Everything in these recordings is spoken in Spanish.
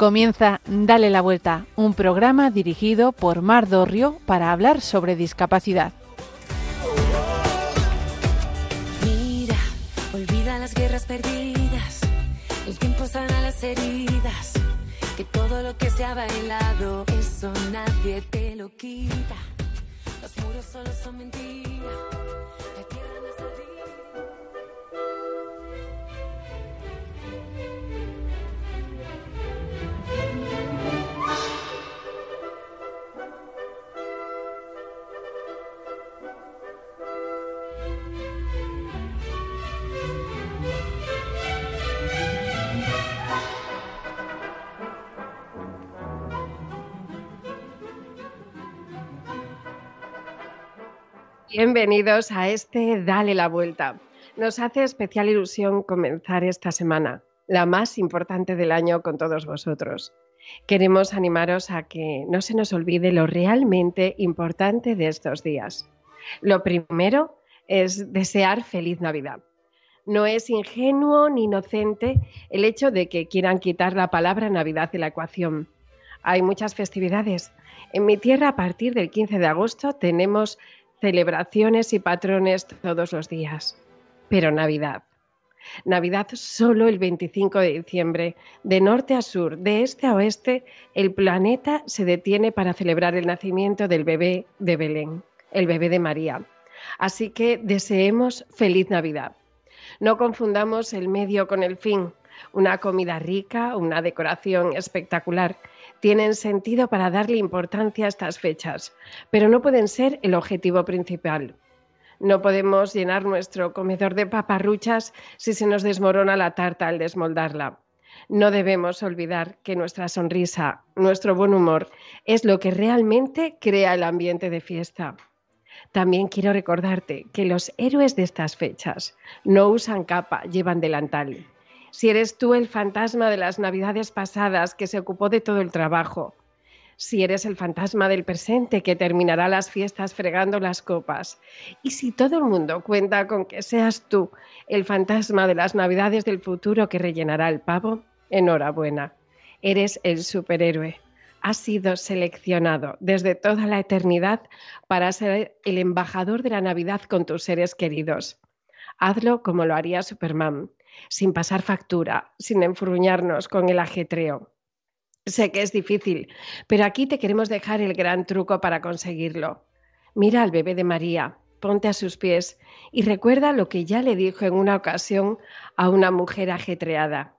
Comienza Dale la Vuelta, un programa dirigido por Mar Dorrio para hablar sobre discapacidad. Mira, olvida las guerras perdidas, el tiempo sana las heridas, que todo lo que se ha bailado, eso nadie te lo quita. Los muros solo son mentiras. Bienvenidos a este Dale la Vuelta. Nos hace especial ilusión comenzar esta semana, la más importante del año con todos vosotros. Queremos animaros a que no se nos olvide lo realmente importante de estos días. Lo primero es desear feliz Navidad. No es ingenuo ni inocente el hecho de que quieran quitar la palabra Navidad de la ecuación. Hay muchas festividades. En mi tierra, a partir del 15 de agosto, tenemos celebraciones y patrones todos los días. Pero Navidad. Navidad solo el 25 de diciembre. De norte a sur, de este a oeste, el planeta se detiene para celebrar el nacimiento del bebé de Belén, el bebé de María. Así que deseemos feliz Navidad. No confundamos el medio con el fin. Una comida rica, una decoración espectacular, tienen sentido para darle importancia a estas fechas, pero no pueden ser el objetivo principal. No podemos llenar nuestro comedor de paparruchas si se nos desmorona la tarta al desmoldarla. No debemos olvidar que nuestra sonrisa, nuestro buen humor, es lo que realmente crea el ambiente de fiesta. También quiero recordarte que los héroes de estas fechas no usan capa, llevan delantal. Si eres tú el fantasma de las navidades pasadas que se ocupó de todo el trabajo, si eres el fantasma del presente que terminará las fiestas fregando las copas, y si todo el mundo cuenta con que seas tú el fantasma de las navidades del futuro que rellenará el pavo, enhorabuena, eres el superhéroe. Has sido seleccionado desde toda la eternidad para ser el embajador de la Navidad con tus seres queridos. Hazlo como lo haría Superman, sin pasar factura, sin enfurruñarnos con el ajetreo. Sé que es difícil, pero aquí te queremos dejar el gran truco para conseguirlo. Mira al bebé de María, ponte a sus pies y recuerda lo que ya le dijo en una ocasión a una mujer ajetreada.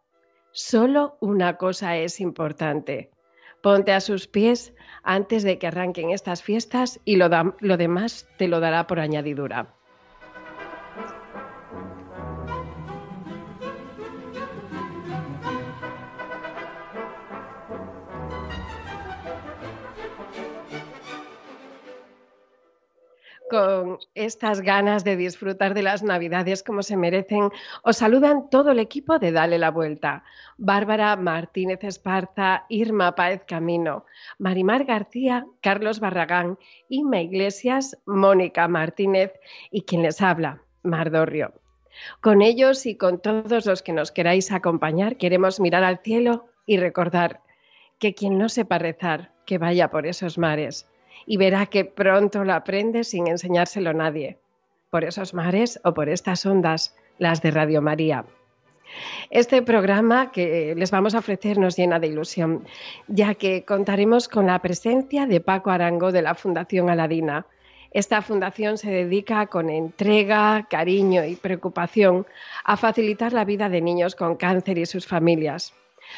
Solo una cosa es importante. Ponte a sus pies antes de que arranquen estas fiestas y lo, lo demás te lo dará por añadidura. Con estas ganas de disfrutar de las Navidades como se merecen, os saludan todo el equipo de Dale la Vuelta. Bárbara Martínez Esparza, Irma Páez Camino, Marimar García, Carlos Barragán, Inma Iglesias, Mónica Martínez y quien les habla, Mardorrio. Con ellos y con todos los que nos queráis acompañar, queremos mirar al cielo y recordar que quien no sepa rezar, que vaya por esos mares y verá que pronto lo aprende sin enseñárselo a nadie, por esos mares o por estas ondas, las de Radio María. Este programa que les vamos a ofrecer nos llena de ilusión, ya que contaremos con la presencia de Paco Arango de la Fundación Aladina. Esta fundación se dedica con entrega, cariño y preocupación a facilitar la vida de niños con cáncer y sus familias.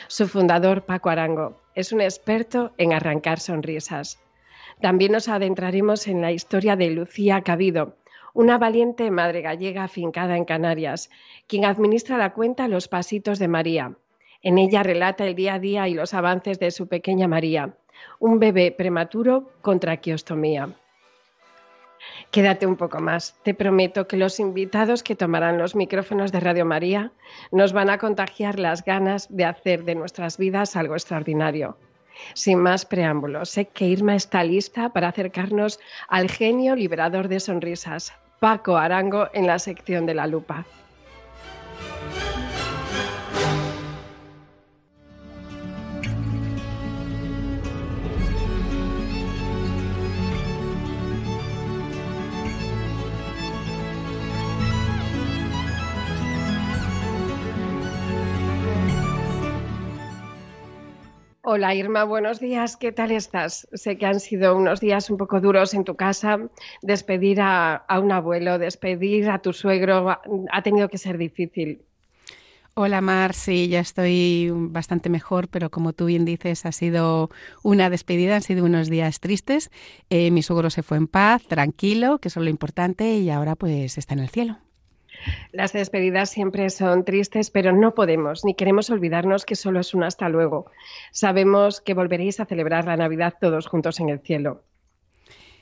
Su fundador, Paco Arango, es un experto en arrancar sonrisas. También nos adentraremos en la historia de Lucía Cabido, una valiente madre gallega afincada en Canarias, quien administra la cuenta Los Pasitos de María. En ella relata el día a día y los avances de su pequeña María, un bebé prematuro con traqueostomía. Quédate un poco más. Te prometo que los invitados que tomarán los micrófonos de Radio María nos van a contagiar las ganas de hacer de nuestras vidas algo extraordinario. Sin más preámbulos, sé que Irma está lista para acercarnos al genio liberador de sonrisas, Paco Arango, en la sección de la lupa. Hola Irma, buenos días. ¿Qué tal estás? Sé que han sido unos días un poco duros en tu casa. Despedir a, un abuelo, despedir a tu suegro, ha tenido que ser difícil. Hola Mar, sí, ya estoy bastante mejor, pero como tú bien dices, ha sido una despedida, han sido unos días tristes. Eh, mi suegro se fue en paz, tranquilo, que eso es lo importante, y ahora pues está en el cielo. Las despedidas siempre son tristes, pero no podemos ni queremos olvidarnos que solo es un hasta luego. Sabemos que volveréis a celebrar la Navidad todos juntos en el cielo.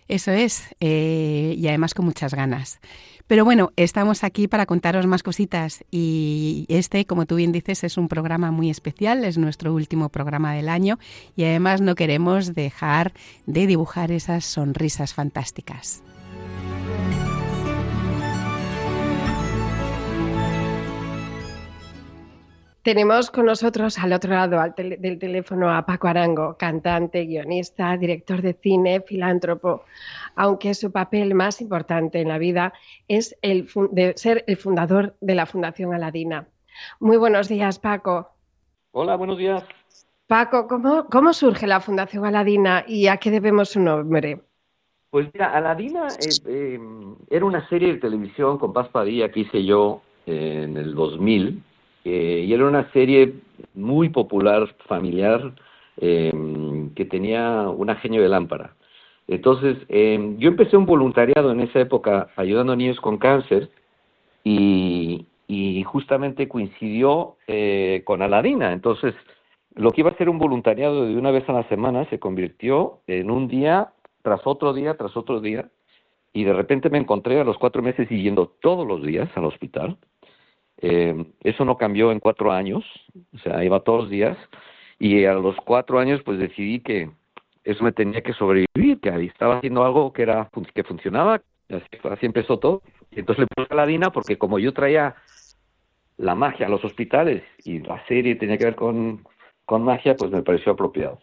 Eso es, eh, y además con muchas ganas. Pero bueno, estamos aquí para contaros más cositas y este, como tú bien dices, es un programa muy especial, es nuestro último programa del año y además no queremos dejar de dibujar esas sonrisas fantásticas. Tenemos con nosotros al otro lado del teléfono a Paco Arango, cantante, guionista, director de cine, filántropo, aunque su papel más importante en la vida es el de ser el fundador de la Fundación Aladina. Muy buenos días, Paco. Hola, buenos días. Paco, ¿cómo, cómo surge la Fundación Aladina y a qué debemos su nombre? Pues mira, Aladina eh, eh, era una serie de televisión con Paz Padilla que hice yo en el 2000 eh, y era una serie muy popular, familiar, eh, que tenía un genio de lámpara. Entonces, eh, yo empecé un voluntariado en esa época ayudando a niños con cáncer y, y justamente coincidió eh, con Aladina. Entonces, lo que iba a ser un voluntariado de una vez a la semana se convirtió en un día tras otro día, tras otro día, y de repente me encontré a los cuatro meses yendo todos los días al hospital eh, eso no cambió en cuatro años, o sea, iba todos los días y a los cuatro años pues decidí que eso me tenía que sobrevivir, que estaba haciendo algo que era que funcionaba, así, empezó todo. Y entonces le puse a la Dina porque como yo traía la magia a los hospitales y la serie tenía que ver con, con magia, pues me pareció apropiado.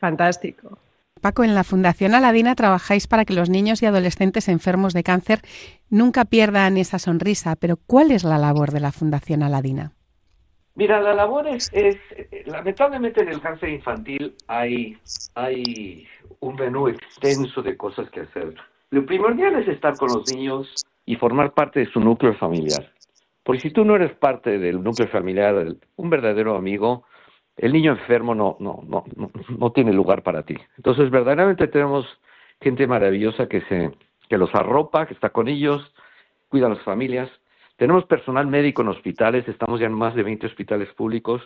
Fantástico. Paco, en la Fundación Aladina trabajáis para que los niños y adolescentes enfermos de cáncer nunca pierdan esa sonrisa, pero ¿cuál es la labor de la Fundación Aladina? Mira, la labor es, lamentablemente en el cáncer infantil hay, hay un menú extenso de cosas que hacer. Lo primordial es estar con los niños y formar parte de su núcleo familiar. Porque si tú no eres parte del núcleo familiar, un verdadero amigo, el niño enfermo no, no, no, no, tiene lugar para ti. Entonces, verdaderamente tenemos gente maravillosa que se, que los arropa, que está con ellos, cuida a las familias. Tenemos personal médico en hospitales, estamos ya en más de 20 hospitales públicos,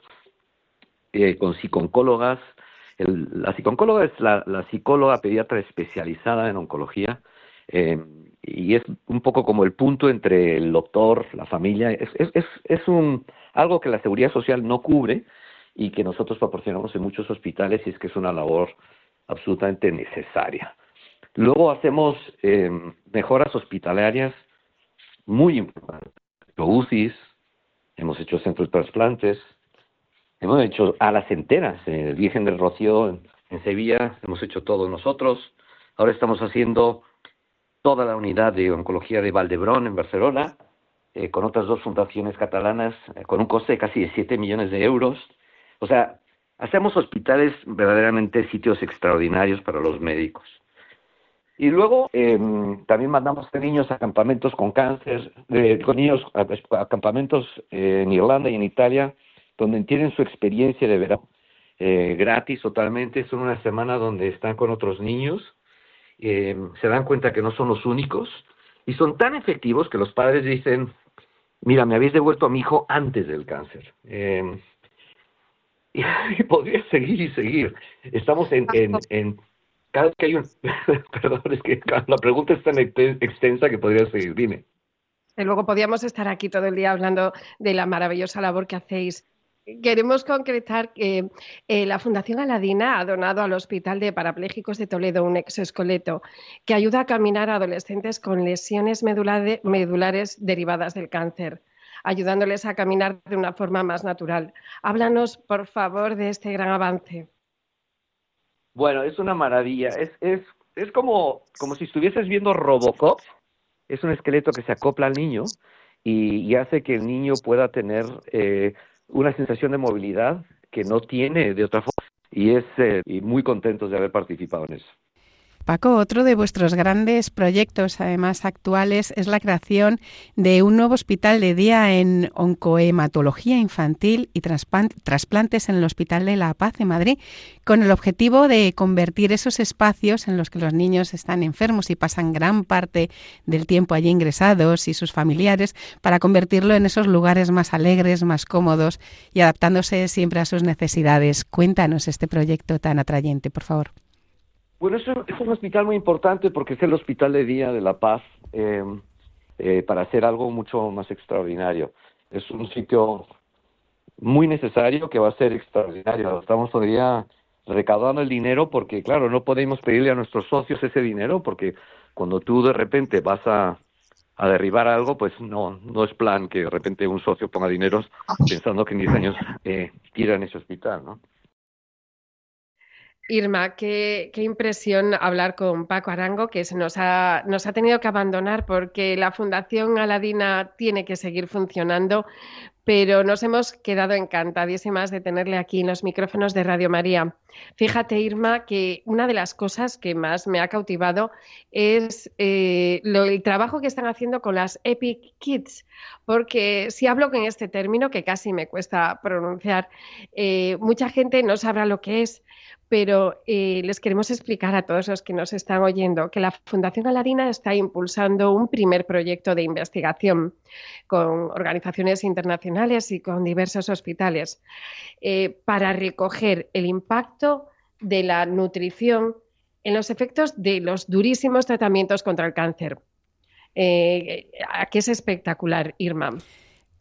eh, con psiconcólogas. la psiconcóloga es la, psicóloga pediatra especializada en oncología eh, y es un poco como el punto entre el doctor, la familia. Es, es, es, es un, algo que la seguridad social no cubre, y que nosotros proporcionamos en muchos hospitales y es que es una labor absolutamente necesaria. Luego hacemos eh, mejoras hospitalarias muy importantes, UCIs, hemos hecho centros de trasplantes, hemos hecho alas enteras, el Virgen del Rocío en, en, Sevilla, hemos hecho todo nosotros, ahora estamos haciendo toda la unidad de oncología de Valdebrón en Barcelona, eh, con otras dos fundaciones catalanas, eh, con un coste de casi de 7 millones de euros, o sea, hacemos hospitales verdaderamente sitios extraordinarios para los médicos. Y luego eh, también mandamos niños a campamentos con cáncer, con niños a, campamentos en Irlanda y en Italia, donde tienen su experiencia de verano eh, gratis totalmente. Son una semana donde están con otros niños, eh, se dan cuenta que no son los únicos y son tan efectivos que los padres dicen, mira, me habéis devuelto a mi hijo antes del cáncer. Y podría seguir y seguir. Estamos en, en, en cada vez que hay un... Perdón, es que la pregunta es tan extensa que podría seguir. Dime. Y luego podríamos estar aquí todo el día hablando de la maravillosa labor que hacéis. Queremos concretar que eh, la Fundación Aladina ha donado al Hospital de Parapléjicos de Toledo un exoesqueleto que ayuda a caminar a adolescentes con lesiones medulares derivadas del cáncer ayudándoles a caminar de una forma más natural. Háblanos, por favor, de este gran avance. Bueno, es una maravilla. Es, es, es como, como si estuvieses viendo Robocop. Es un esqueleto que se acopla al niño y, hace que el niño pueda tener eh, una sensación de movilidad que no tiene de otra forma. y es eh, y muy contentos de haber participado en eso. Paco, otro de vuestros grandes proyectos, además actuales, es la creación de un nuevo hospital de día en oncohematología infantil y trasplantes en el Hospital de la Paz en Madrid, con el objetivo de convertir esos espacios en los que los niños están enfermos y pasan gran parte del tiempo allí ingresados y sus familiares, para convertirlo en esos lugares más alegres, más cómodos y adaptándose siempre a sus necesidades. Cuéntanos este proyecto tan atrayente, por favor. Bueno, es un, es un hospital muy importante porque es el Hospital de Día de la Paz eh, eh, para hacer algo mucho más extraordinario. Es un sitio muy necesario que va a ser extraordinario. Estamos todavía recaudando el dinero porque, claro, no podemos pedirle a nuestros socios ese dinero porque cuando tú de repente vas a, a derribar algo, pues no, no es plan que de repente un socio ponga dinero pensando que en 10 años eh, tiran ese hospital, ¿no? Irma, qué, impresión hablar con Paco Arango, que se nos ha, nos ha tenido que abandonar porque la Fundación Aladina tiene que seguir funcionando, pero nos hemos quedado encantadísimas de tenerle aquí en los micrófonos de Radio María. Fíjate, Irma, que una de las cosas que más me ha cautivado es eh, el trabajo que están haciendo con las Epic Kids, porque si hablo con este término, que casi me cuesta pronunciar, eh, mucha gente no sabrá lo que es, pero eh, les queremos explicar a todos los que nos están oyendo que la Fundación Aladina está impulsando un primer proyecto de investigación con organizaciones internacionales y con diversos hospitales eh, para recoger el impacto de la nutrición en los efectos de los durísimos tratamientos contra el cáncer. Eh, aquí es espectacular, Irma.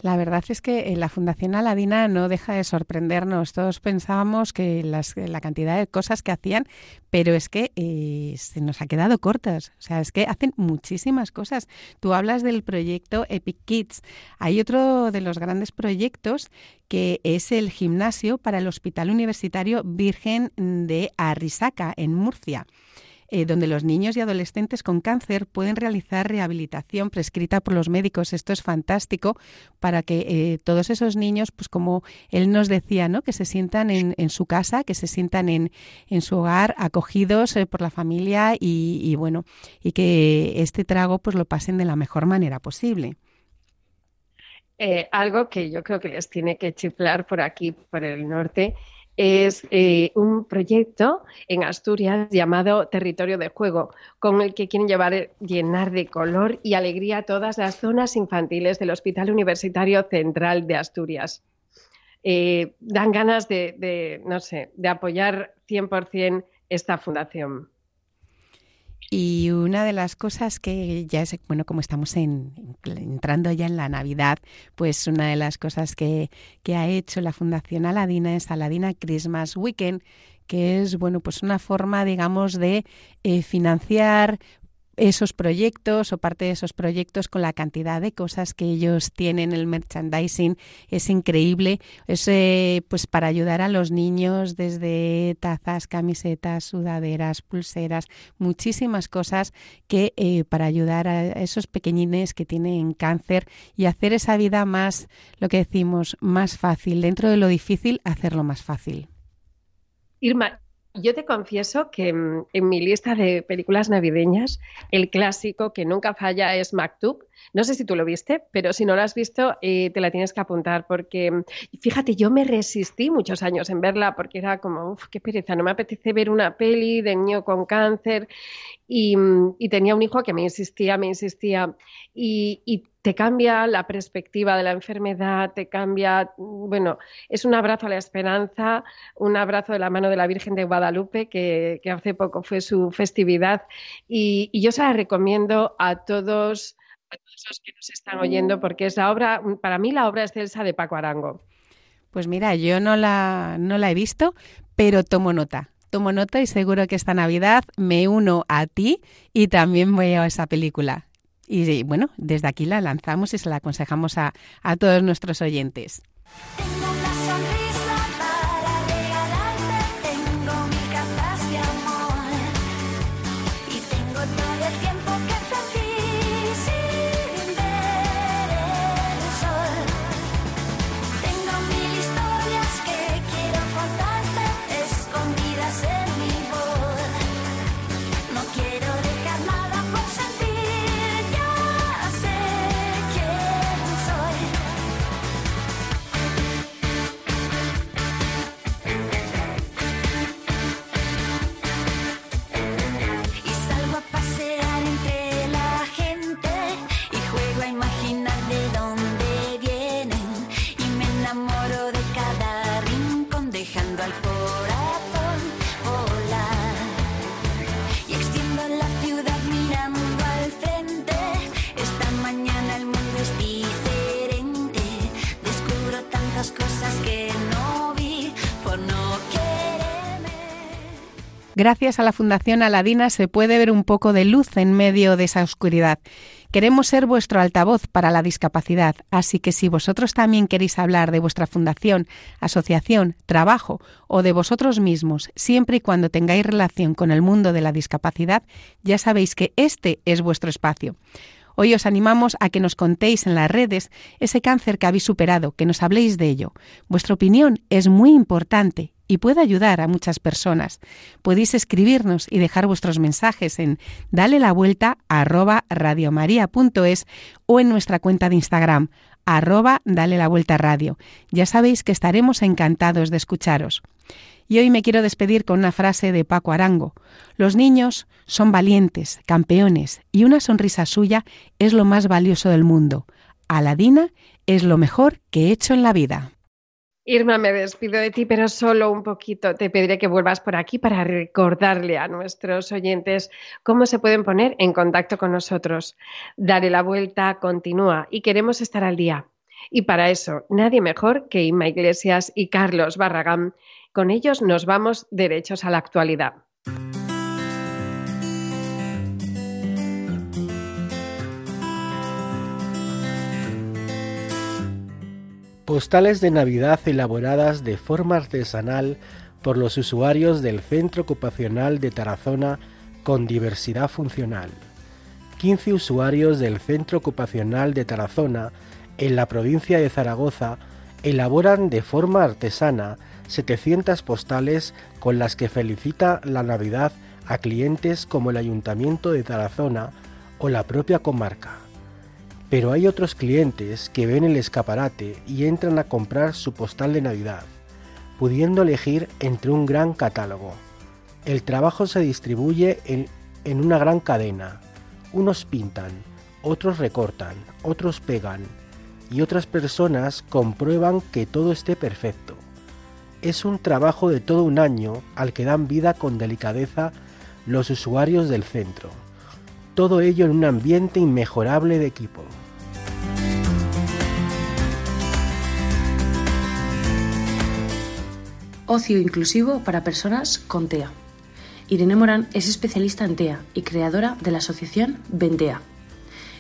La verdad es que eh, la Fundación Aladina no deja de sorprendernos. Todos pensábamos que la cantidad de cosas que hacían, pero es que eh, se nos ha quedado cortas. O sea, es que hacen muchísimas cosas. Tú hablas del proyecto Epic Kids. Hay otro de los grandes proyectos que es el gimnasio para el Hospital Universitario Virgen de Arrisaca, en Murcia. Eh, donde los niños y adolescentes con cáncer pueden realizar rehabilitación prescrita por los médicos. Esto es fantástico para que eh, todos esos niños, pues como él nos decía, ¿no? que se sientan en, su casa, que se sientan en, su hogar, acogidos eh, por la familia y, bueno, y que este trago pues lo pasen de la mejor manera posible. algo que yo creo que les tiene que chiflar por aquí, por el norte, es eh, un proyecto en Asturias llamado Territorio de Juego, con el que quieren llevar, llenar de color y alegría todas las zonas infantiles del Hospital Universitario Central de Asturias. Eh, dan ganas de, de, no sé, de apoyar 100% esta fundación. Y una de las cosas que ya es, bueno, como estamos entrando ya en la Navidad, pues una de las cosas que, que ha hecho la Fundación Aladina es Aladina Christmas Weekend, que es bueno pues una forma digamos de eh, financiar esos proyectos o parte de esos proyectos con la cantidad de cosas que ellos tienen, el merchandising es increíble, es eh, pues para ayudar a los niños desde tazas, camisetas, sudaderas, pulseras, muchísimas cosas que eh, para ayudar a esos pequeñines que tienen cáncer y hacer esa vida más, lo que decimos, más fácil, dentro de lo difícil, hacerlo más fácil. Irma, yo te confieso que mm, en mi lista de películas navideñas, el clásico que nunca falla es Maktub. No sé si tú lo viste, pero si no lo has visto, eh, te la tienes que apuntar porque, mm, fíjate, yo me resistí muchos años en verla porque era como, uff, qué pereza, no me apetece ver una peli de niño con cáncer y, mm, tenía un hijo que me insistía, me insistía y, y te cambia la perspectiva de la enfermedad, te cambia, bueno, es un abrazo a la esperanza, un abrazo de la mano de la Virgen de Guadalupe, que, hace poco fue su festividad, y, yo se la recomiendo a todos, a todos los que nos están oyendo, porque es la obra, para mí la obra excelsa de Paco Arango. Pues mira, yo no la, no la he visto, pero tomo nota. Tomo nota y seguro que esta Navidad me uno a ti y también voy a esa película. Y bueno, desde aquí la lanzamos y se la aconsejamos a, a todos nuestros oyentes. Gracias a la Fundación Aladina se puede ver un poco de luz en medio de esa oscuridad. Queremos ser vuestro altavoz para la discapacidad, así que si vosotros también queréis hablar de vuestra fundación, asociación, trabajo o de vosotros mismos, siempre y cuando tengáis relación con el mundo de la discapacidad, ya sabéis que este es vuestro espacio. Hoy os animamos a que nos contéis en las redes ese cáncer que habéis superado, que nos habléis de ello. Vuestra opinión es muy importante y puede ayudar a muchas personas. Podéis escribirnos y dejar vuestros mensajes en dale la vuelta arroba radiomaria.es o en nuestra cuenta de Instagram arroba dale la vuelta radio. Ya sabéis que estaremos encantados de escucharos. Y hoy me quiero despedir con una frase de Paco Arango. Los niños son valientes, campeones, y una sonrisa suya es lo más valioso del mundo. Aladina es lo mejor que he hecho en la vida. Irma, me despido de ti, pero solo un poquito. Te pediré que vuelvas por aquí para recordarle a nuestros oyentes cómo se pueden poner en contacto con nosotros. Dale la vuelta, continúa y queremos estar al día. Y para eso, nadie mejor que Inma Iglesias y Carlos Barragán con ellos nos vamos derechos a la actualidad. Postales de Navidad elaboradas de forma artesanal por los usuarios del Centro Ocupacional de Tarazona con diversidad funcional. 15 usuarios del Centro Ocupacional de Tarazona en la provincia de Zaragoza elaboran de forma artesana 700 postales con las que felicita la Navidad a clientes como el Ayuntamiento de Tarazona o la propia comarca. Pero hay otros clientes que ven el escaparate y entran a comprar su postal de Navidad, pudiendo elegir entre un gran catálogo. El trabajo se distribuye en, en una gran cadena. Unos pintan, otros recortan, otros pegan y otras personas comprueban que todo esté perfecto es un trabajo de todo un año al que dan vida con delicadeza los usuarios del centro. Todo ello en un ambiente inmejorable de equipo. Ocio inclusivo para personas con TEA. Irene Morán es especialista en TEA y creadora de la asociación Ventea.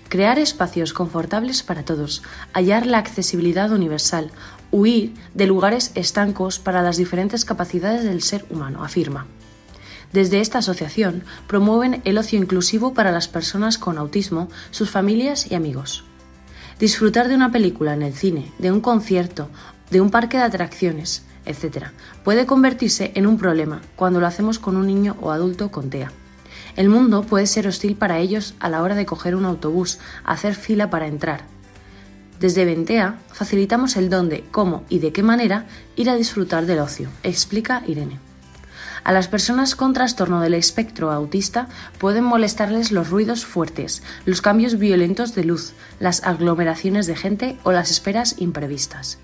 Crear espacios confortables para todos, hallar la accesibilidad universal, huir de lugares estancos para las diferentes capacidades del ser humano, afirma. Desde esta asociación promueven el ocio inclusivo para las personas con autismo, sus familias y amigos. Disfrutar de una película en el cine, de un concierto, de un parque de atracciones, etc., puede convertirse en un problema cuando lo hacemos con un niño o adulto con TEA. El mundo puede ser hostil para ellos a la hora de coger un autobús, hacer fila para entrar, desde Ventea facilitamos el dónde, cómo y de qué manera ir a disfrutar del ocio, explica Irene. A las personas con trastorno del espectro autista pueden molestarles los ruidos fuertes, los cambios violentos de luz, las aglomeraciones de gente o las esperas imprevistas.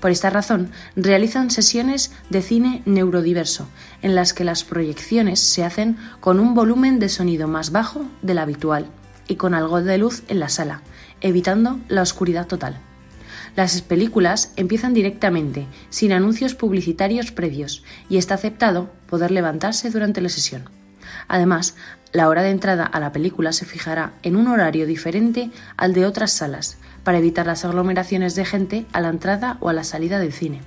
Por esta razón, realizan sesiones de cine neurodiverso, en las que las proyecciones se hacen con un volumen de sonido más bajo del habitual y con algo de luz en la sala, evitando la oscuridad total. Las películas empiezan directamente, sin anuncios publicitarios previos, y está aceptado poder levantarse durante la sesión. Además, la hora de entrada a la película se fijará en un horario diferente al de otras salas, para evitar las aglomeraciones de gente a la entrada o a la salida del cine.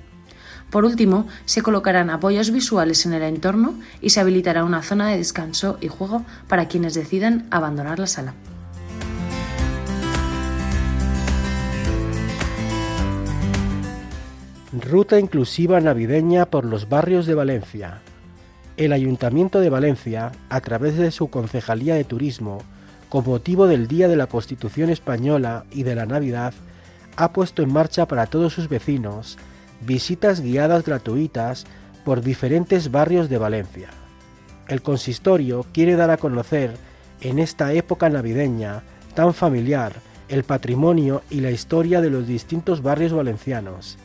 Por último, se colocarán apoyos visuales en el entorno y se habilitará una zona de descanso y juego para quienes decidan abandonar la sala. Ruta inclusiva navideña por los barrios de Valencia. El Ayuntamiento de Valencia, a través de su Concejalía de Turismo, con motivo del Día de la Constitución Española y de la Navidad, ha puesto en marcha para todos sus vecinos visitas guiadas gratuitas por diferentes barrios de Valencia. El consistorio quiere dar a conocer en esta época navideña tan familiar el patrimonio y la historia de los distintos barrios valencianos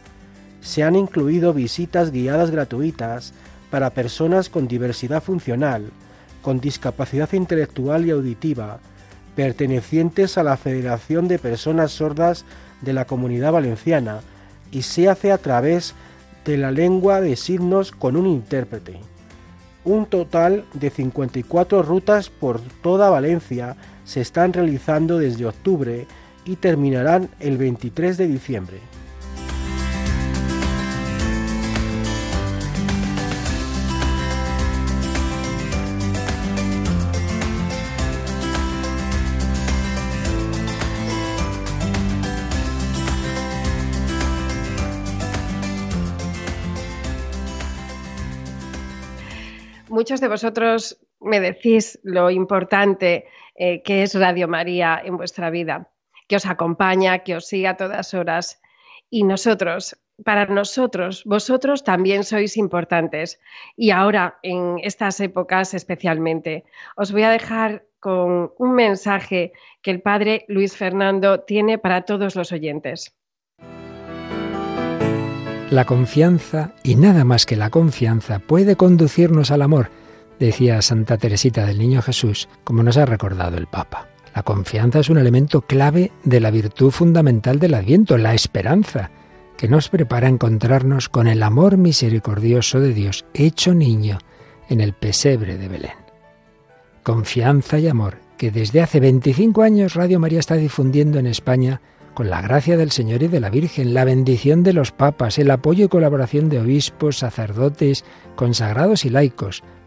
se han incluido visitas guiadas gratuitas para personas con diversidad funcional, con discapacidad intelectual y auditiva, pertenecientes a la Federación de Personas Sordas de la Comunidad Valenciana y se hace a través de la lengua de signos con un intérprete. Un total de 54 rutas por toda Valencia se están realizando desde octubre y terminarán el 23 de diciembre. Muchos de vosotros me decís lo importante eh, que es Radio María en vuestra vida, que os acompaña, que os sigue a todas horas. Y nosotros, para nosotros, vosotros también sois importantes. Y ahora, en estas épocas especialmente, os voy a dejar con un mensaje que el Padre Luis Fernando tiene para todos los oyentes. La confianza, y nada más que la confianza, puede conducirnos al amor, decía Santa Teresita del Niño Jesús, como nos ha recordado el Papa. La confianza es un elemento clave de la virtud fundamental del Adviento, la esperanza, que nos prepara a encontrarnos con el amor misericordioso de Dios hecho niño en el pesebre de Belén. Confianza y amor que desde hace 25 años Radio María está difundiendo en España con la gracia del Señor y de la Virgen, la bendición de los papas, el apoyo y colaboración de obispos, sacerdotes, consagrados y laicos,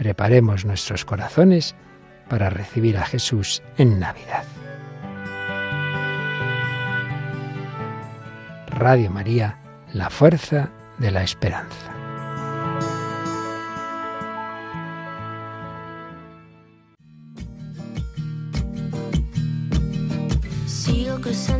Preparemos nuestros corazones para recibir a Jesús en Navidad. Radio María, la fuerza de la esperanza. cruzando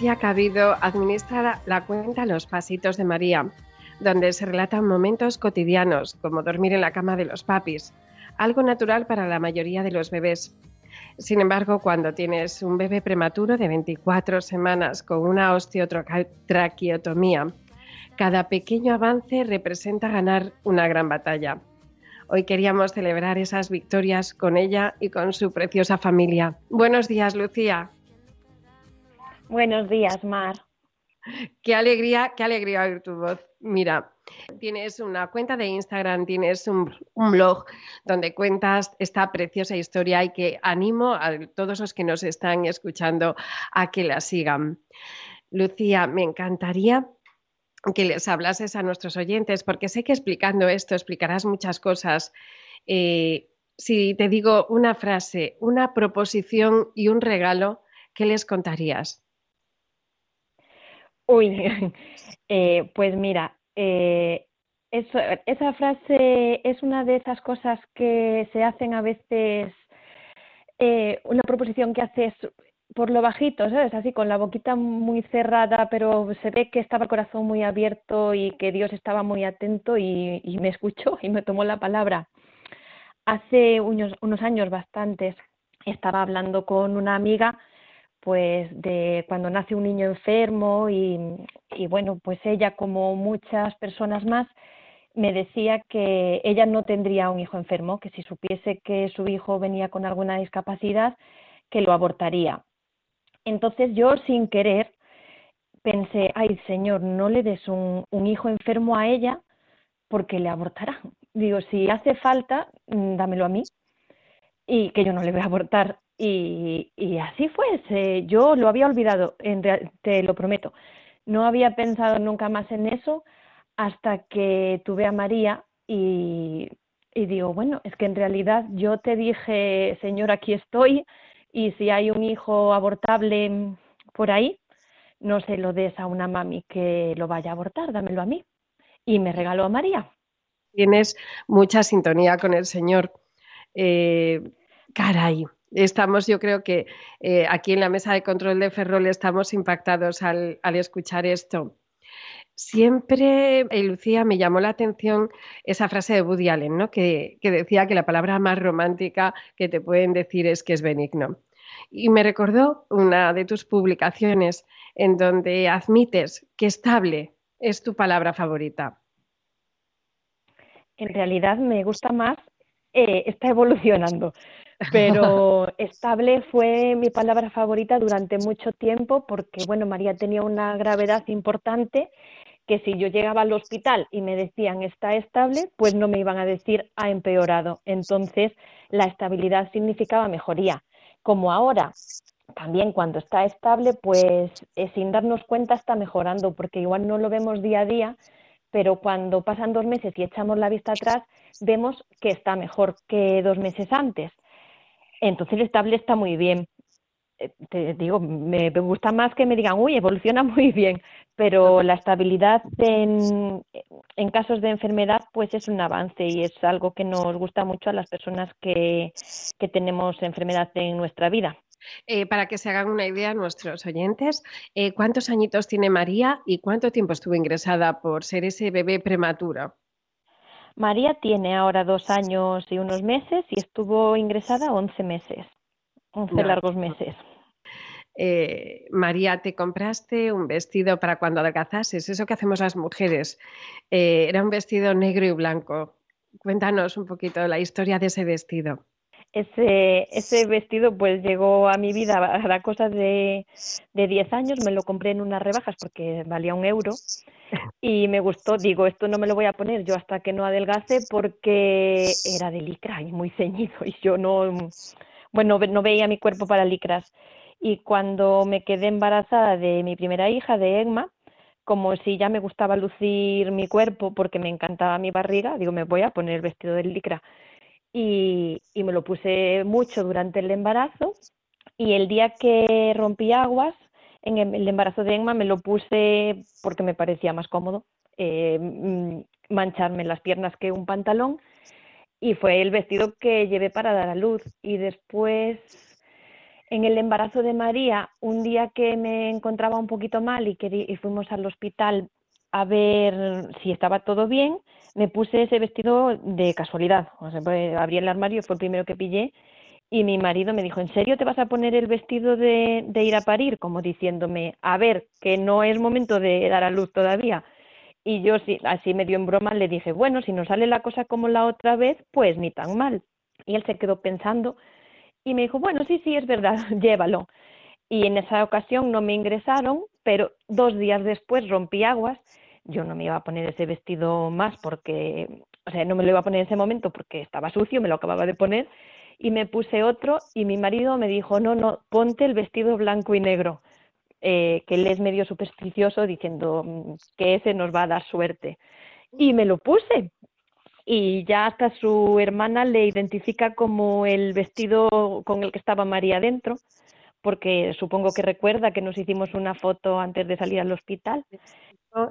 Lucía Cabido administra la cuenta Los Pasitos de María, donde se relatan momentos cotidianos, como dormir en la cama de los papis, algo natural para la mayoría de los bebés. Sin embargo, cuando tienes un bebé prematuro de 24 semanas con una osteotraqueotomía, Cada pequeño avance representa ganar una gran batalla. Hoy queríamos celebrar esas victorias con ella y con su preciosa familia. Buenos días, Lucía. Buenos días, Mar. Qué alegría, qué alegría oír tu voz. Mira, tienes una cuenta de Instagram, tienes un, blog donde cuentas esta preciosa historia y que animo a todos los que nos están escuchando a que la sigan. Lucía, me encantaría que les hablases a nuestros oyentes, porque sé que explicando esto explicarás muchas cosas. Eh, si te digo una frase, una proposición y un regalo, ¿qué les contarías? Uy, eh, pues mira, eh, esa frase es una de esas cosas que se hacen a veces, eh, una proposición que haces por lo bajito, ¿sabes? Así con la boquita muy cerrada, pero se ve que estaba el corazón muy abierto y que Dios estaba muy atento y, me escuchó y me tomó la palabra. Hace unos, unos años bastantes estaba hablando con una amiga pues de cuando nace un niño enfermo y, bueno, pues ella como muchas personas más me decía que ella no tendría un hijo enfermo, que si supiese que su hijo venía con alguna discapacidad, que lo abortaría. Entonces yo sin querer pensé, ay Señor, no le des un, un hijo enfermo a ella porque le abortará. Digo, si hace falta, mm, dámelo a mí y que yo no le voy a abortar. Y, así fue, yo lo había olvidado, en te lo prometo. No había pensado nunca más en eso hasta que tuve a María y, y digo, bueno, es que en realidad yo te dije, Señor, aquí estoy y si hay un hijo abortable por ahí, no se lo des a una mami que lo vaya a abortar, dámelo a mí. Y me regaló a María. Tienes mucha sintonía con el Señor. Eh, caray, estamos, yo creo que eh, aquí en la mesa de control de Ferrol estamos impactados al, escuchar esto. Siempre, eh, Lucía, me llamó la atención esa frase de Woody Allen, ¿no? que, decía que la palabra más romántica que te pueden decir es que es benigno. Y me recordó una de tus publicaciones en donde admites que estable es tu palabra favorita. En realidad me gusta más, eh, está evolucionando. Pero estable fue mi palabra favorita durante mucho tiempo porque, bueno, María tenía una gravedad importante que si yo llegaba al hospital y me decían está estable, pues no me iban a decir ha empeorado. Entonces, la estabilidad significaba mejoría. Como ahora, también cuando está estable, pues eh, sin darnos cuenta está mejorando, porque igual no lo vemos día a día, pero cuando pasan dos meses y echamos la vista atrás, vemos que está mejor que dos meses antes. Entonces el estable está muy bien. Eh, te digo, me gusta más que me digan, uy, evoluciona muy bien, pero la estabilidad en, en casos de enfermedad pues es un avance y es algo que nos gusta mucho a las personas que, que tenemos enfermedad en nuestra vida. Eh, para que se hagan una idea nuestros oyentes, eh, ¿cuántos añitos tiene María y cuánto tiempo estuvo ingresada por ser ese bebé prematuro? María tiene ahora dos años y unos meses y estuvo ingresada 11 meses, 11 largos meses. Eh, María, te compraste un vestido para cuando adelgazases, eso que hacemos las mujeres. Eh, era un vestido negro y blanco. Cuéntanos un poquito la historia de ese vestido. Ese, ese vestido pues llegó a mi vida a la cosa de, de 10 años, me lo compré en unas rebajas porque valía un euro y me gustó, digo, esto no me lo voy a poner yo hasta que no adelgace porque era de licra y muy ceñido y yo no, bueno, no veía mi cuerpo para licras. Y cuando me quedé embarazada de mi primera hija, de Egma, como si ya me gustaba lucir mi cuerpo porque me encantaba mi barriga, digo, me voy a poner el vestido de licra. Y, me lo puse mucho durante el embarazo y el día que rompí aguas, en el embarazo de Emma me lo puse porque me parecía más cómodo eh, mancharme las piernas que un pantalón y fue el vestido que llevé para dar a luz. Y después, en el embarazo de María, un día que me encontraba un poquito mal y, que, y fuimos al hospital a ver si estaba todo bien, me puse ese vestido de casualidad. O sea, pues, abrí el armario, fue el primero que pillé y mi marido me dijo, ¿en serio te vas a poner el vestido de, ir a parir? Como diciéndome, a ver, que no es momento de dar a luz todavía. Y yo sí, así medio en broma le dije, bueno, si no sale la cosa como la otra vez, pues ni tan mal. Y él se quedó pensando y me dijo, bueno, sí, sí, es verdad, llévalo. Y en esa ocasión no me ingresaron, pero dos días después rompí aguas. Yo no me iba a poner ese vestido más porque, o sea, no me lo iba a poner en ese momento porque estaba sucio, me lo acababa de poner. Y me puse otro y mi marido me dijo, no, no, ponte el vestido blanco y negro. Eh, que él es medio supersticioso diciendo mm, que ese nos va a dar suerte. Y me lo puse. Y ya hasta su hermana le identifica como el vestido con el que estaba María dentro, porque supongo que recuerda que nos hicimos una foto antes de salir al hospital.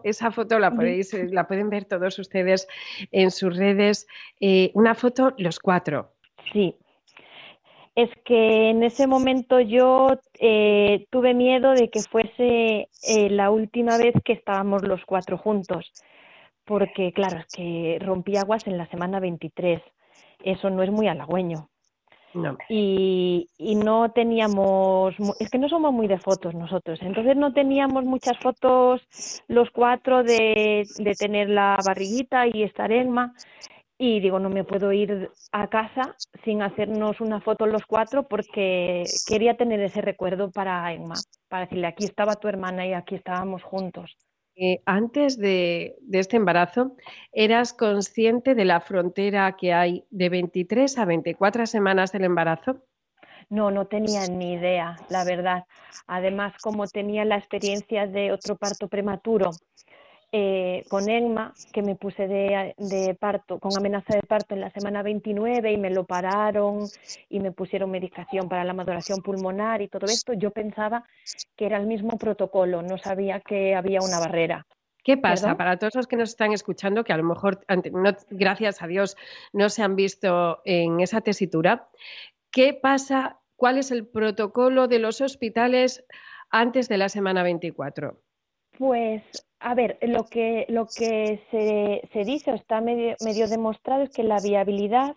Esa foto la podéis, eh, la pueden ver todos ustedes en sus redes. Eh, una foto los cuatro. Sí, es que en ese momento yo eh, tuve miedo de que fuese eh, la última vez que estábamos los cuatro juntos, porque claro, es que rompí aguas en la semana 23, eso no es muy halagüeño. Y, y no teníamos, es que no somos muy de fotos nosotros, entonces no teníamos muchas fotos los cuatro de, de tener la barriguita y estar Emma y digo, no me puedo ir a casa sin hacernos una foto los cuatro porque quería tener ese recuerdo para Emma, para decirle, aquí estaba tu hermana y aquí estábamos juntos. Eh, antes de, de, este embarazo, ¿eras consciente de la frontera que hay de 23 a 24 semanas del embarazo? No, no tenía ni idea, la verdad. Además, como tenía la experiencia de otro parto prematuro eh, con EGMA, que me puse de, de, parto, con amenaza de parto en la semana 29 y me lo pararon y me pusieron medicación para la maduración pulmonar y todo esto, yo pensaba que era el mismo protocolo, no sabía que había una barrera. ¿Qué pasa? ¿Perdón? Para todos los que nos están escuchando, que a lo mejor, no, gracias a Dios, no se han visto en esa tesitura, ¿qué pasa? ¿Cuál es el protocolo de los hospitales antes de la semana 24? Pues a ver, lo que, lo que se, se dice o está medio, medio, demostrado es que la viabilidad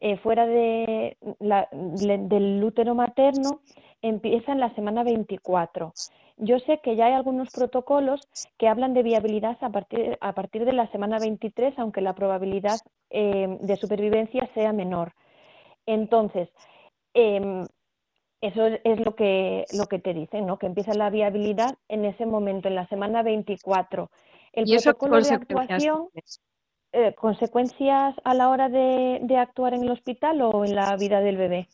eh, fuera de la, del útero materno empieza en la semana 24. Yo sé que ya hay algunos protocolos que hablan de viabilidad a partir, a partir de la semana 23, aunque la probabilidad eh, de supervivencia sea menor. Entonces, eh, eso es lo que, lo que te dicen, ¿no? Que empieza la viabilidad en ese momento, en la semana 24. El ¿Y protocolo eso de actuación, eh, ¿consecuencias a la hora de, de, actuar en el hospital o en la vida del bebé?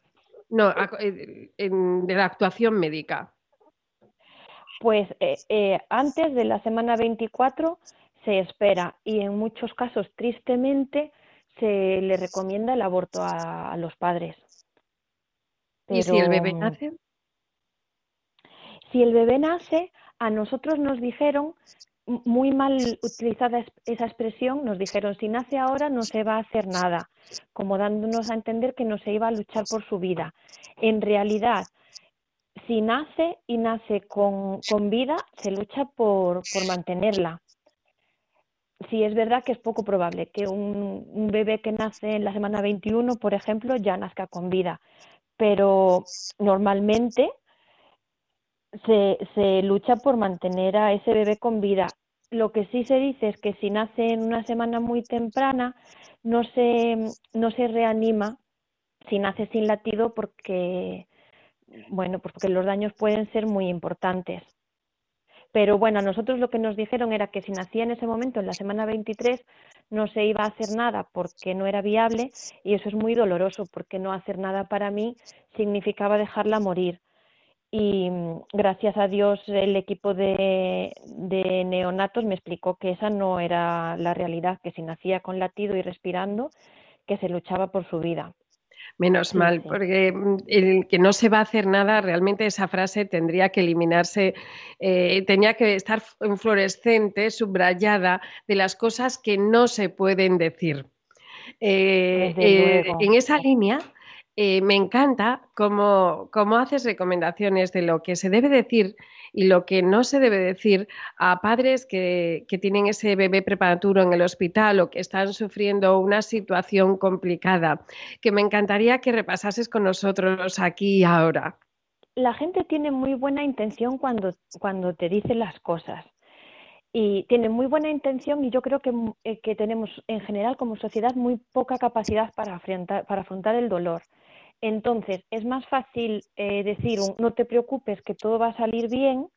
No, en, de la actuación médica. Pues eh, eh, antes de la semana 24 se espera y en muchos casos, tristemente, se le recomienda el aborto a, a los padres. Pero... ¿Y si el bebé nace? Si el bebé nace, a nosotros nos dijeron, muy mal utilizada esa expresión, nos dijeron, si nace ahora no se va a hacer nada, como dándonos a entender que no se iba a luchar por su vida. En realidad, si nace y nace con, con vida, se lucha por, por mantenerla sí es verdad que es poco probable que un, un, bebé que nace en la semana 21, por ejemplo, ya nazca con vida, pero normalmente se, se, lucha por mantener a ese bebé con vida. Lo que sí se dice es que si nace en una semana muy temprana, no se, no se reanima si nace sin latido porque, bueno, porque los daños pueden ser muy importantes. Pero bueno, a nosotros lo que nos dijeron era que si nacía en ese momento, en la semana 23, no se iba a hacer nada porque no era viable y eso es muy doloroso porque no hacer nada para mí significaba dejarla morir. Y mm, gracias a Dios el equipo de, de neonatos me explicó que esa no era la realidad, que si nacía con latido y respirando, que se luchaba por su vida. Menos mal, porque mm, el que no se va a hacer nada, realmente esa frase tendría que eliminarse, eh, tenía que estar en fluorescente, subrayada, de las cosas que no se pueden decir. Eh, eh, en esa línea, eh, me encanta cómo, haces recomendaciones de lo que se debe decir y lo que no se debe decir a padres que, tienen ese bebé preparaturo en el hospital o que están sufriendo una situación complicada, que me encantaría que repasases con nosotros aquí y ahora. La gente tiene muy buena intención cuando, te dice las cosas. y tiene muy buena intención y yo creo que, eh, que tenemos en general como sociedad muy poca capacidad para para afrontar el dolor. Entonces, es más fácil eh, decir no te preocupes que todo va a salir bien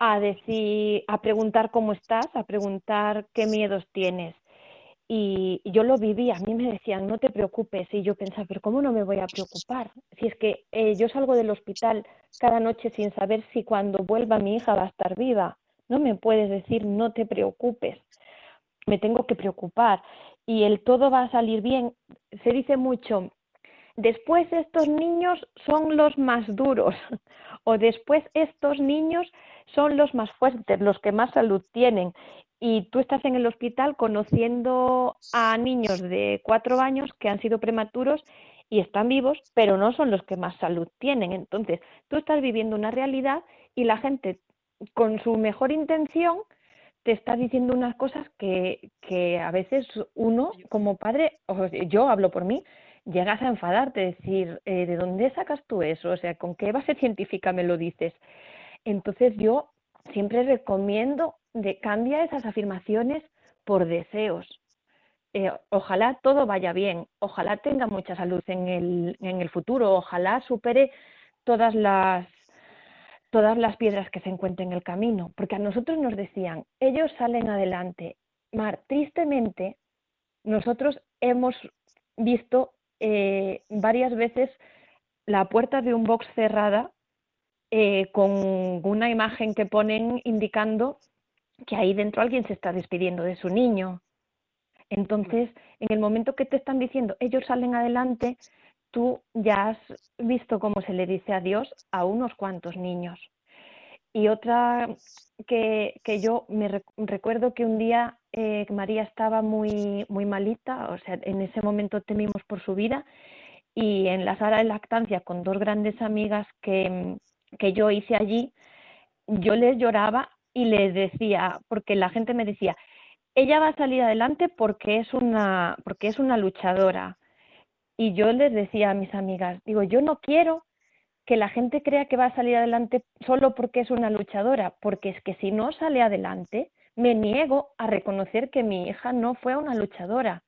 a decir, a preguntar cómo estás, a preguntar qué miedos tienes. Y yo lo viví, a mí me decían, no te preocupes, y yo pensaba, pero ¿cómo no me voy a preocupar? Si es que eh, yo salgo del hospital cada noche sin saber si cuando vuelva mi hija va a estar viva. No me puedes decir, no te preocupes, me tengo que preocupar. Y el todo va a salir bien. Se dice mucho, después estos niños son los más duros, o después estos niños son los más fuertes, los que más salud tienen y tú estás en el hospital conociendo a niños de cuatro años que han sido prematuros y están vivos, pero no son los que más salud tienen. Entonces, tú estás viviendo una realidad y la gente, con su mejor intención, te está diciendo unas cosas que, que a veces uno, como padre, o yo hablo por mí, llegas a enfadarte, decir, eh, ¿de dónde sacas tú eso? O sea, ¿con qué base científica me lo dices? Entonces yo siempre recomiendo de cambia esas afirmaciones por deseos. Eh, ojalá todo vaya bien, ojalá tenga mucha salud en el, en el futuro, ojalá supere todas las todas las piedras que se encuentren en el camino, porque a nosotros nos decían, ellos salen adelante. Mar, tristemente, nosotros hemos visto eh, varias veces la puerta de un box cerrada eh, con una imagen que ponen indicando que ahí dentro alguien se está despidiendo de su niño. Entonces, en el momento que te están diciendo ellos salen adelante, tú ya has visto cómo se le dice adiós a unos cuantos niños. Y otra que, que yo me recuerdo que un día eh, María estaba muy, muy malita, o sea, en ese momento temimos por su vida, y en la sala de lactancia con dos grandes amigas que, que yo hice allí, yo les lloraba y les decía, porque la gente me decía, ella va a salir adelante porque es una, porque es una luchadora. Y yo les decía a mis amigas, digo, yo no quiero que la gente crea que va a salir adelante solo porque es una luchadora, porque es que si no sale adelante, me niego a reconocer que mi hija no fue una luchadora.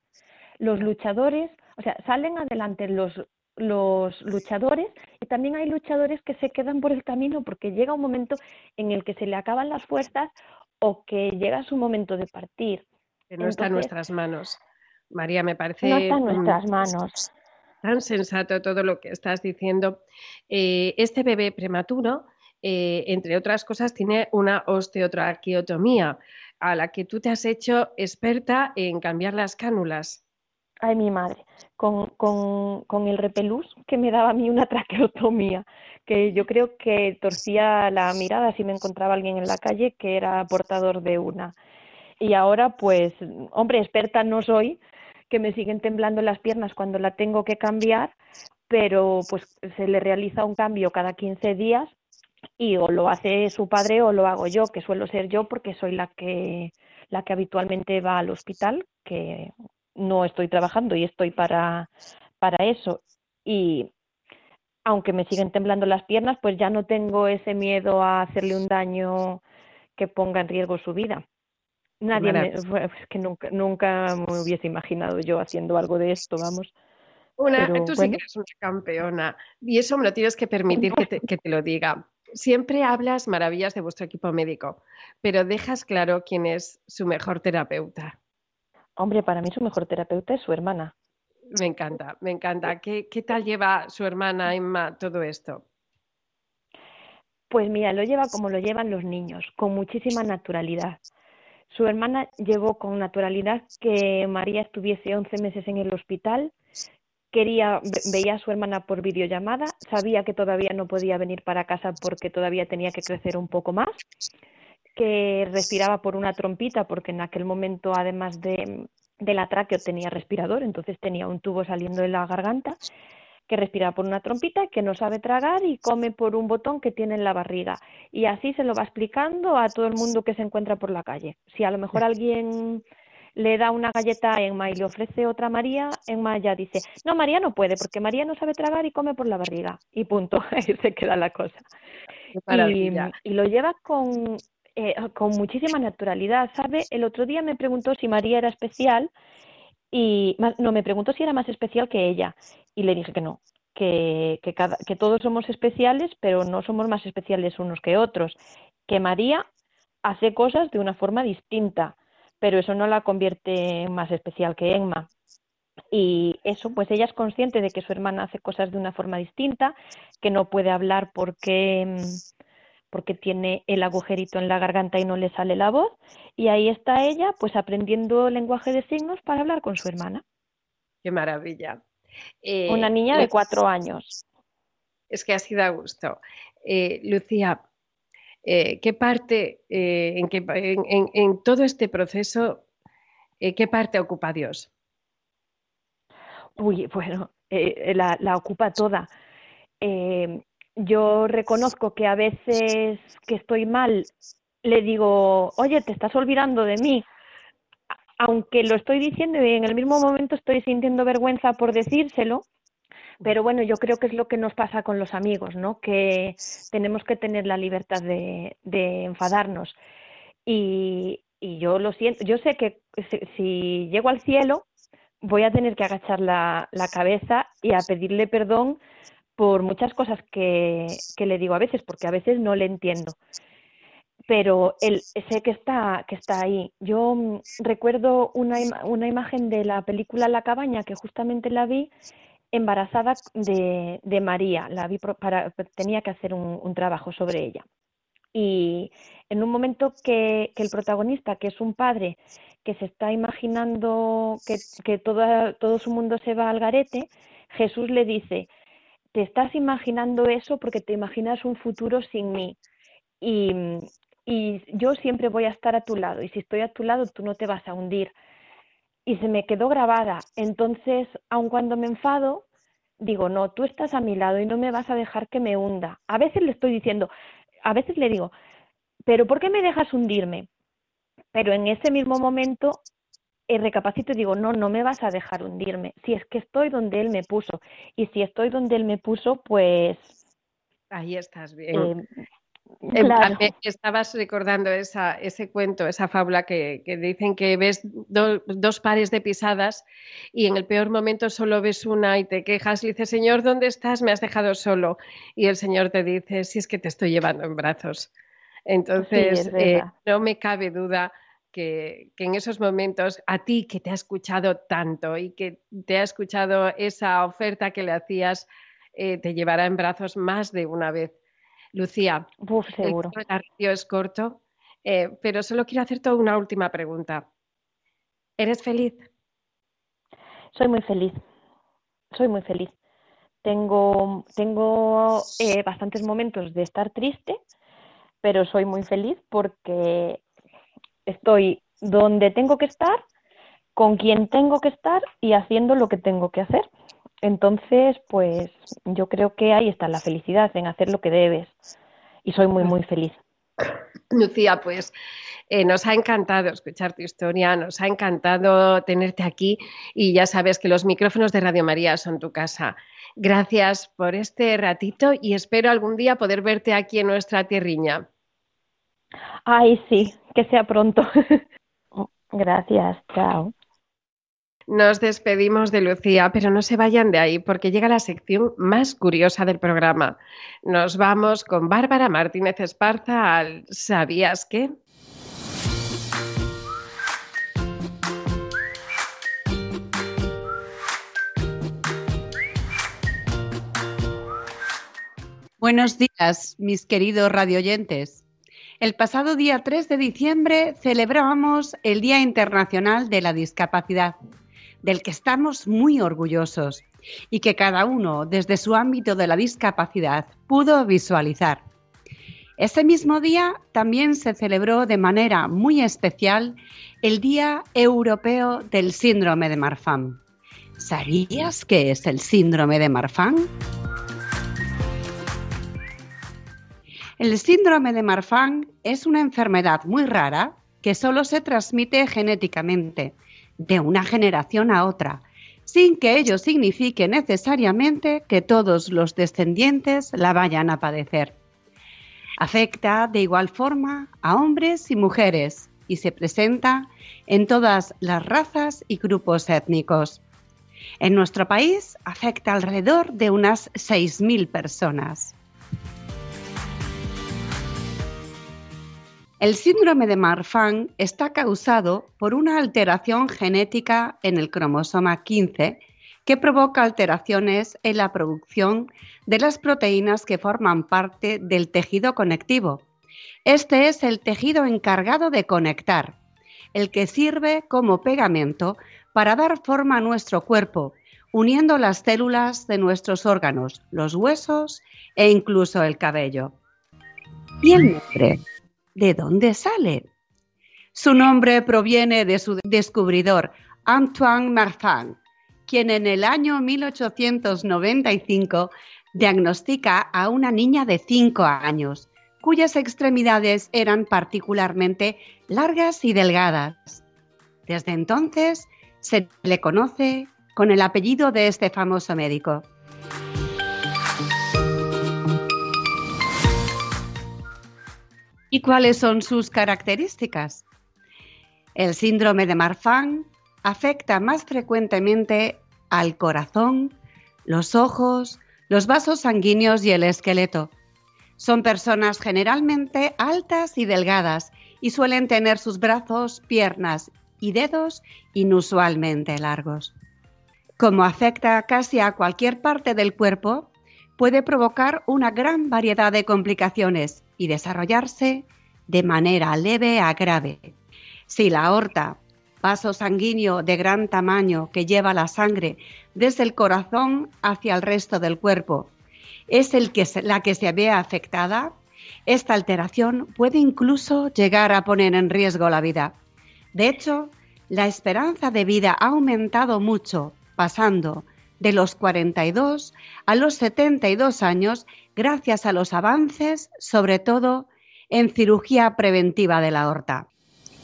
Los luchadores, o sea, salen adelante los los luchadores y también hay luchadores que se quedan por el camino porque llega un momento en el que se le acaban las fuerzas o que llega su momento de partir. Que no está en nuestras manos. María, me parece... No está en nuestras manos. Tan sensato todo lo que estás diciendo. Eh, este bebé prematuro, eh, entre otras cosas, tiene una osteotraqueotomía a la que tú te has hecho experta en cambiar las cánulas ay mi madre, con, con, con, el repelús que me daba a mí una traqueotomía, que yo creo que torcía la mirada si me encontraba alguien en la calle que era portador de una. Y ahora, pues, hombre, experta no soy, que me siguen temblando las piernas cuando la tengo que cambiar, pero pues se le realiza un cambio cada 15 días y o lo hace su padre o lo hago yo, que suelo ser yo porque soy la que la que habitualmente va al hospital, que no estoy trabajando y estoy para, para eso. Y aunque me siguen temblando las piernas, pues ya no tengo ese miedo a hacerle un daño que ponga en riesgo su vida. Nadie me, es que nunca, nunca me hubiese imaginado yo haciendo algo de esto, vamos. Una, tú sí que eres una campeona y eso me lo tienes que permitir que te, que te lo diga. Siempre hablas maravillas de vuestro equipo médico, pero dejas claro quién es su mejor terapeuta. Hombre, para mí su mejor terapeuta es su hermana. Me encanta, me encanta. ¿Qué, qué tal lleva su hermana Emma todo esto? Pues mira, lo lleva como lo llevan los niños, con muchísima naturalidad. Su hermana llevó con naturalidad que María estuviese 11 meses en el hospital, quería veía a su hermana por videollamada, sabía que todavía no podía venir para casa porque todavía tenía que crecer un poco más que respiraba por una trompita, porque en aquel momento, además de, de la tráqueo, tenía respirador, entonces tenía un tubo saliendo de la garganta, que respira por una trompita, que no sabe tragar y come por un botón que tiene en la barriga. Y así se lo va explicando a todo el mundo que se encuentra por la calle. Si a lo mejor alguien le da una galleta a Emma y le ofrece otra a María, Emma ya dice, no, María no puede, porque María no sabe tragar y come por la barriga. Y punto, ahí se queda la cosa. Y, y, lo lleva con eh, con muchísima naturalidad, ¿sabe? El otro día me preguntó si María era especial y no me preguntó si era más especial que ella y le dije que no, que, que, cada, que todos somos especiales, pero no somos más especiales unos que otros, que María hace cosas de una forma distinta, pero eso no la convierte más especial que Emma. Y eso, pues ella es consciente de que su hermana hace cosas de una forma distinta, que no puede hablar porque, mm, porque tiene el agujerito en la garganta y no le sale la voz. Y ahí está ella, pues aprendiendo lenguaje de signos para hablar con su hermana. Qué maravilla. Eh, Una niña de cuatro años. Es que así da gusto. Eh, Lucía, eh, ¿qué parte, en, en, todo este proceso, qué parte ocupa Dios? Uy, bueno, la, la, ocupa toda. yo reconozco que a veces que estoy mal, le digo, oye, te estás olvidando de mí aunque lo estoy diciendo y en el mismo momento estoy sintiendo vergüenza por decírselo, pero bueno, yo creo que es lo que nos pasa con los amigos, ¿no? Que tenemos que tener la libertad de, enfadarnos. Y, yo lo siento, yo sé que si, llego al cielo voy a tener que agachar la, cabeza y a pedirle perdón por muchas cosas que, que le digo a veces, porque a veces no le entiendo pero él, sé que está, que está ahí. Yo mm, recuerdo una, una imagen de la película La cabaña, que justamente la vi embarazada de, de María, la vi para, tenía que hacer un, trabajo sobre ella. Y en un momento que, el protagonista, que es un padre que se está imaginando que, todo su mundo se va al garete, Jesús le dice, te estás imaginando eso porque te imaginas un futuro sin mí. Y, y yo siempre voy a estar a tu lado y si estoy a tu lado tú no te vas a hundir. Y se me quedó grabada. Entonces, aun cuando me enfado, digo, no, tú estás a mi lado y no me vas a dejar que me hunda. A veces le estoy diciendo, a veces le digo, pero ¿por qué me dejas hundirme? Pero en ese mismo momento eh, recapacito y digo, no, no me vas a dejar hundirme. Si es que estoy donde él me puso. Y si estoy donde él me puso, pues... Ahí estás bien. Eh, estabas recordando esa, ese cuento, esa fábula que, dicen que ves dos pares de pisadas y en el peor momento solo ves una y te quejas y dices, Señor, ¿dónde estás? Me has dejado solo. Y el Señor te dice, si es que te estoy llevando en brazos. Entonces, eh, no me cabe duda que, en esos momentos, a ti que te ha escuchado tanto y que te ha escuchado esa oferta que le hacías, eh, te llevará en brazos más de una vez. Lucía, Uf, seguro. el es corto, eh, pero solo quiero hacerte una última pregunta. ¿Eres feliz? Soy muy feliz. Soy muy feliz. Tengo, tengo eh, bastantes momentos de estar triste, pero soy muy feliz porque estoy donde tengo que estar, con quien tengo que estar y haciendo lo que tengo que hacer. Entonces, pues yo creo que ahí está la felicidad, en hacer lo que debes. Y soy muy, muy feliz. Lucía, pues eh, nos ha encantado escuchar tu historia, nos ha encantado tenerte aquí y ya sabes que los micrófonos de Radio María son tu casa. Gracias por este ratito y espero algún día poder verte aquí en nuestra tierriña. Ay, sí, que sea pronto. Gracias, chao. Nos despedimos de Lucía, pero no se vayan de ahí porque llega la sección más curiosa del programa. Nos vamos con Bárbara Martínez Esparza al ¿Sabías qué? Buenos días, mis queridos radioyentes. El pasado día 3 de diciembre celebrábamos el Día Internacional de la Discapacidad del que estamos muy orgullosos y que cada uno desde su ámbito de la discapacidad pudo visualizar. Ese mismo día también se celebró de manera muy especial el Día Europeo del Síndrome de Marfan. ¿Sabías qué es el síndrome de Marfan? El síndrome de Marfan es una enfermedad muy rara que solo se transmite genéticamente de una generación a otra, sin que ello signifique necesariamente que todos los descendientes la vayan a padecer. Afecta de igual forma a hombres y mujeres y se presenta en todas las razas y grupos étnicos. En nuestro país afecta alrededor de unas 6.000 personas. El síndrome de Marfan está causado por una alteración genética en el cromosoma 15 que provoca alteraciones en la producción de las proteínas que forman parte del tejido conectivo. Este es el tejido encargado de conectar, el que sirve como pegamento para dar forma a nuestro cuerpo, uniendo las células de nuestros órganos, los huesos e incluso el cabello. ¿Y el nombre? ¿De dónde sale? Su nombre proviene de su descubridor, Antoine Marfan, quien en el año 1895 diagnostica a una niña de 5 años, cuyas extremidades eran particularmente largas y delgadas. Desde entonces se le conoce con el apellido de este famoso médico. ¿Y cuáles son sus características? El síndrome de Marfan afecta más frecuentemente al corazón, los ojos, los vasos sanguíneos y el esqueleto. Son personas generalmente altas y delgadas y suelen tener sus brazos, piernas y dedos inusualmente largos. Como afecta casi a cualquier parte del cuerpo, puede provocar una gran variedad de complicaciones y desarrollarse de manera leve a grave. Si la aorta, vaso sanguíneo de gran tamaño que lleva la sangre desde el corazón hacia el resto del cuerpo, es el que la que se ve afectada, esta alteración puede incluso llegar a poner en riesgo la vida. De hecho, la esperanza de vida ha aumentado mucho, pasando de los 42 a los 72 años gracias a los avances, sobre todo en cirugía preventiva de la aorta.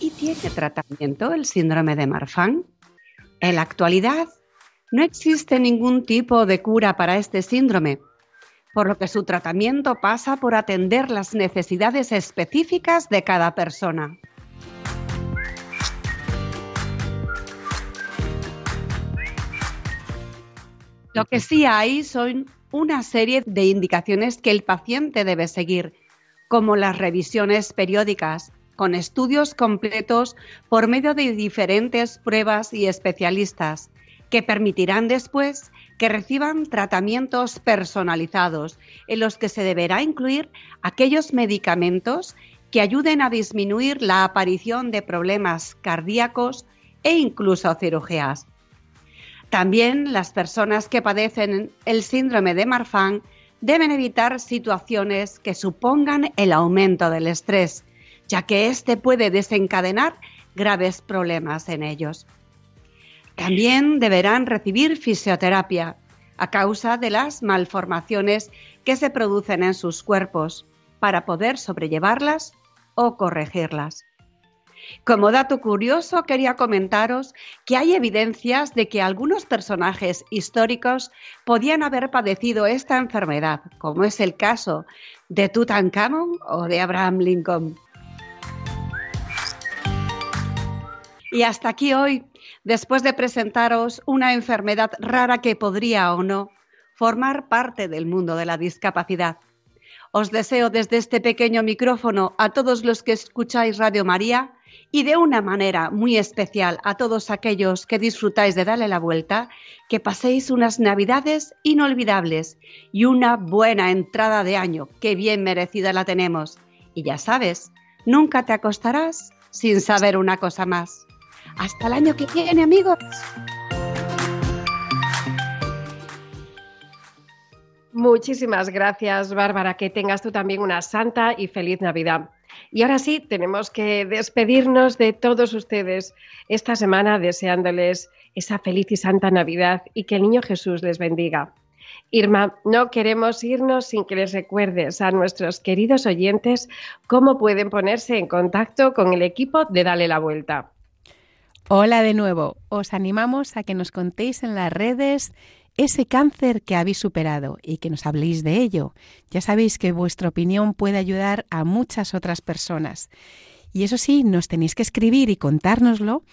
¿Y tiene tratamiento el síndrome de Marfan? En la actualidad no existe ningún tipo de cura para este síndrome, por lo que su tratamiento pasa por atender las necesidades específicas de cada persona. Lo que sí hay son una serie de indicaciones que el paciente debe seguir, como las revisiones periódicas, con estudios completos por medio de diferentes pruebas y especialistas, que permitirán después que reciban tratamientos personalizados en los que se deberá incluir aquellos medicamentos que ayuden a disminuir la aparición de problemas cardíacos e incluso cirugías. También las personas que padecen el síndrome de Marfan deben evitar situaciones que supongan el aumento del estrés, ya que éste puede desencadenar graves problemas en ellos. También deberán recibir fisioterapia a causa de las malformaciones que se producen en sus cuerpos para poder sobrellevarlas o corregirlas. Como dato curioso, quería comentaros que hay evidencias de que algunos personajes históricos podían haber padecido esta enfermedad, como es el caso de Tutankamón o de Abraham Lincoln. Y hasta aquí hoy después de presentaros una enfermedad rara que podría o no formar parte del mundo de la discapacidad. Os deseo desde este pequeño micrófono a todos los que escucháis Radio María y de una manera muy especial a todos aquellos que disfrutáis de darle la vuelta, que paséis unas navidades inolvidables y una buena entrada de año, que bien merecida la tenemos. Y ya sabes, nunca te acostarás sin saber una cosa más. Hasta el año que viene, amigos. Muchísimas gracias, Bárbara. Que tengas tú también una santa y feliz Navidad. Y ahora sí, tenemos que despedirnos de todos ustedes esta semana deseándoles esa feliz y santa Navidad y que el niño Jesús les bendiga. Irma, no queremos irnos sin que les recuerdes a nuestros queridos oyentes cómo pueden ponerse en contacto con el equipo de Dale la Vuelta. Hola de nuevo. Os animamos a que nos contéis en las redes ese cáncer que habéis superado y que nos habléis de ello. Ya sabéis que vuestra opinión puede ayudar a muchas otras personas. Y eso sí, nos tenéis que escribir y contárnoslo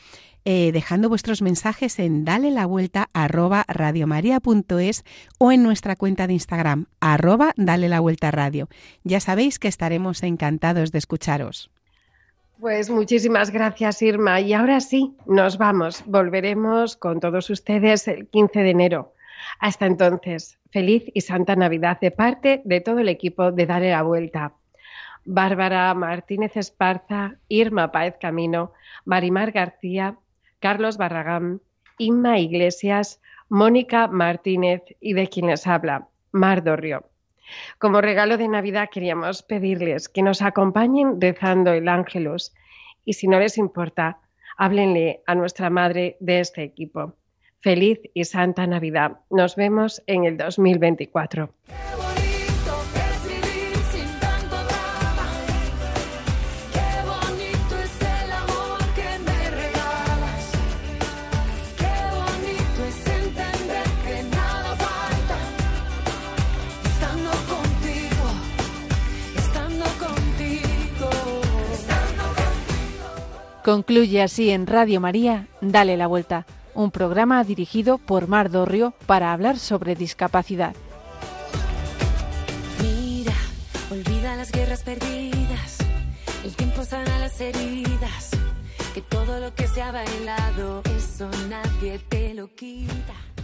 eh, dejando vuestros mensajes en dale la vuelta arroba radiomaria.es o en nuestra cuenta de Instagram arroba dale la vuelta radio. Ya sabéis que estaremos encantados de escucharos. Pues muchísimas gracias Irma. Y ahora sí, nos vamos. Volveremos con todos ustedes el 15 de enero. Hasta entonces, feliz y santa Navidad de parte de todo el equipo de Dale la Vuelta. Bárbara Martínez Esparza, Irma Páez Camino, Marimar García, Carlos Barragán, Inma Iglesias, Mónica Martínez y de quien les habla, Mar Dorrio. Como regalo de Navidad queríamos pedirles que nos acompañen rezando el Ángelus y si no les importa, háblenle a nuestra madre de este equipo. Feliz y Santa Navidad. Nos vemos en el 2024. Concluye así en Radio María, Dale la Vuelta, un programa dirigido por Mar Dorrio para hablar sobre discapacidad. Mira, olvida las guerras perdidas, el tiempo sana las heridas, que todo lo que se ha bailado, eso nadie te lo quita.